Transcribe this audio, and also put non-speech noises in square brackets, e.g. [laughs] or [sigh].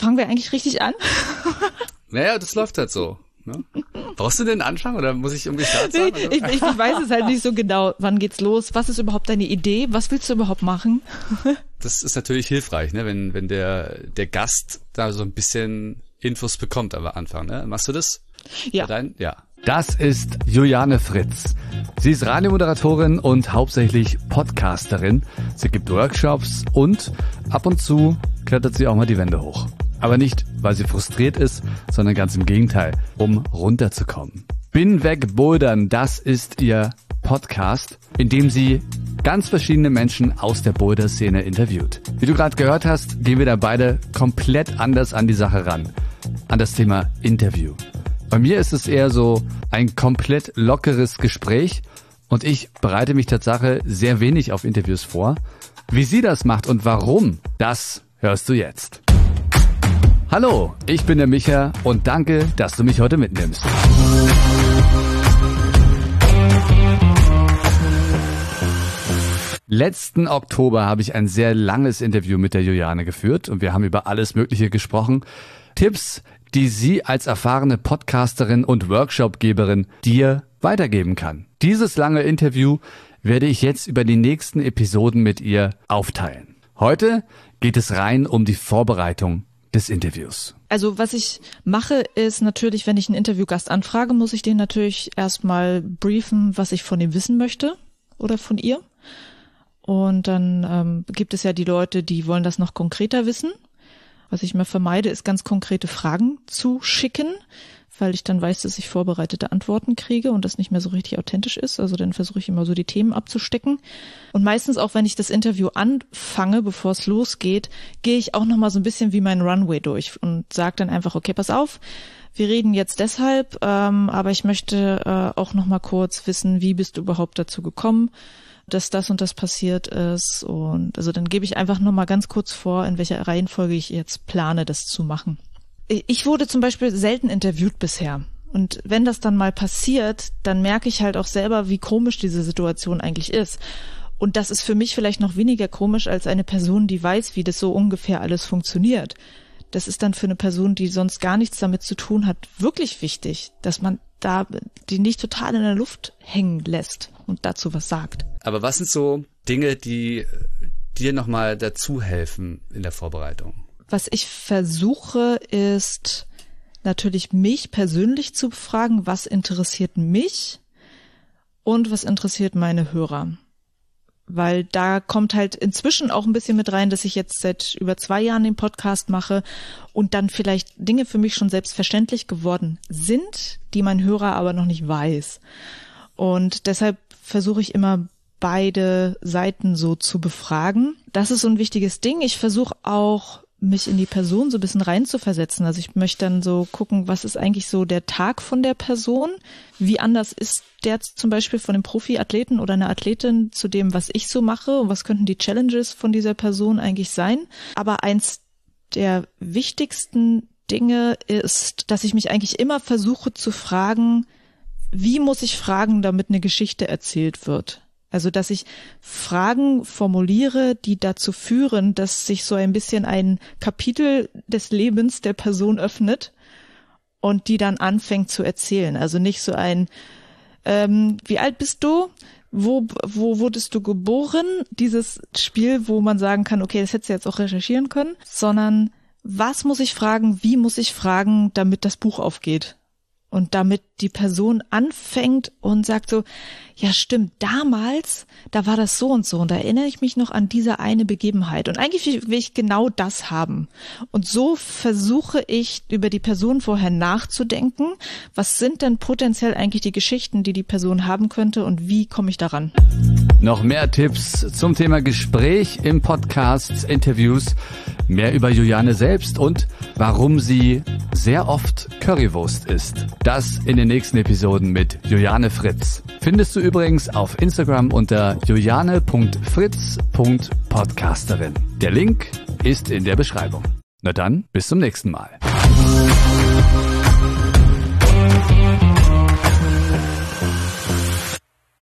Fangen wir eigentlich richtig an? [laughs] naja, das läuft halt so. Ne? Brauchst du den Anfang oder muss ich irgendwie Start sagen? Nee, ich, ich weiß es halt nicht so genau. Wann geht's los? Was ist überhaupt deine Idee? Was willst du überhaupt machen? [laughs] das ist natürlich hilfreich, ne? wenn, wenn der, der Gast da so ein bisschen Infos bekommt am Anfang. Ne? Machst du das? Ja. Dein? Ja. Das ist Juliane Fritz. Sie ist Radiomoderatorin und hauptsächlich Podcasterin. Sie gibt Workshops und ab und zu klettert sie auch mal die Wände hoch. Aber nicht, weil sie frustriert ist, sondern ganz im Gegenteil, um runterzukommen. Bin weg bouldern, das ist ihr Podcast, in dem sie ganz verschiedene Menschen aus der Boulder-Szene interviewt. Wie du gerade gehört hast, gehen wir da beide komplett anders an die Sache ran. An das Thema Interview. Bei mir ist es eher so ein komplett lockeres Gespräch und ich bereite mich Tatsache sehr wenig auf Interviews vor. Wie sie das macht und warum, das hörst du jetzt. Hallo, ich bin der Micha und danke, dass du mich heute mitnimmst. Letzten Oktober habe ich ein sehr langes Interview mit der Juliane geführt und wir haben über alles Mögliche gesprochen. Tipps, die sie als erfahrene Podcasterin und Workshopgeberin dir weitergeben kann. Dieses lange Interview werde ich jetzt über die nächsten Episoden mit ihr aufteilen. Heute geht es rein um die Vorbereitung des Interviews. Also was ich mache, ist natürlich, wenn ich einen Interviewgast anfrage, muss ich den natürlich erstmal briefen, was ich von ihm wissen möchte oder von ihr. Und dann ähm, gibt es ja die Leute, die wollen das noch konkreter wissen. Was ich mir vermeide, ist ganz konkrete Fragen zu schicken, weil ich dann weiß, dass ich vorbereitete Antworten kriege und das nicht mehr so richtig authentisch ist. Also dann versuche ich immer so die Themen abzustecken. Und meistens auch, wenn ich das Interview anfange, bevor es losgeht, gehe ich auch nochmal so ein bisschen wie mein Runway durch und sage dann einfach, okay, pass auf, wir reden jetzt deshalb, ähm, aber ich möchte äh, auch nochmal kurz wissen, wie bist du überhaupt dazu gekommen? dass das und das passiert ist. Und also dann gebe ich einfach nur mal ganz kurz vor, in welcher Reihenfolge ich jetzt plane, das zu machen. Ich wurde zum Beispiel selten interviewt bisher. Und wenn das dann mal passiert, dann merke ich halt auch selber, wie komisch diese Situation eigentlich ist. Und das ist für mich vielleicht noch weniger komisch als eine Person, die weiß, wie das so ungefähr alles funktioniert. Das ist dann für eine Person, die sonst gar nichts damit zu tun hat, wirklich wichtig, dass man da die nicht total in der Luft hängen lässt und dazu was sagt. Aber was sind so Dinge, die dir nochmal dazu helfen in der Vorbereitung? Was ich versuche, ist natürlich mich persönlich zu befragen, was interessiert mich und was interessiert meine Hörer. Weil da kommt halt inzwischen auch ein bisschen mit rein, dass ich jetzt seit über zwei Jahren den Podcast mache und dann vielleicht Dinge für mich schon selbstverständlich geworden sind, die mein Hörer aber noch nicht weiß. Und deshalb versuche ich immer beide Seiten so zu befragen. Das ist so ein wichtiges Ding. Ich versuche auch mich in die Person so ein bisschen reinzuversetzen. Also ich möchte dann so gucken, was ist eigentlich so der Tag von der Person? Wie anders ist der zum Beispiel von einem Profiathleten oder einer Athletin zu dem, was ich so mache? Und was könnten die Challenges von dieser Person eigentlich sein? Aber eins der wichtigsten Dinge ist, dass ich mich eigentlich immer versuche zu fragen, wie muss ich fragen, damit eine Geschichte erzählt wird? Also, dass ich Fragen formuliere, die dazu führen, dass sich so ein bisschen ein Kapitel des Lebens der Person öffnet und die dann anfängt zu erzählen. Also nicht so ein, ähm, wie alt bist du? Wo, wo wurdest du geboren? Dieses Spiel, wo man sagen kann, okay, das hättest du jetzt auch recherchieren können, sondern was muss ich fragen, wie muss ich fragen, damit das Buch aufgeht? Und damit die Person anfängt und sagt so, ja stimmt, damals, da war das so und so und da erinnere ich mich noch an diese eine Begebenheit. Und eigentlich will ich genau das haben. Und so versuche ich über die Person vorher nachzudenken. Was sind denn potenziell eigentlich die Geschichten, die die Person haben könnte und wie komme ich daran? Noch mehr Tipps zum Thema Gespräch im Podcast, Interviews, mehr über Juliane selbst und warum sie sehr oft Currywurst isst. Das in den nächsten Episoden mit Juliane Fritz. Findest du übrigens auf Instagram unter juliane.fritz.podcasterin. Der Link ist in der Beschreibung. Na dann, bis zum nächsten Mal.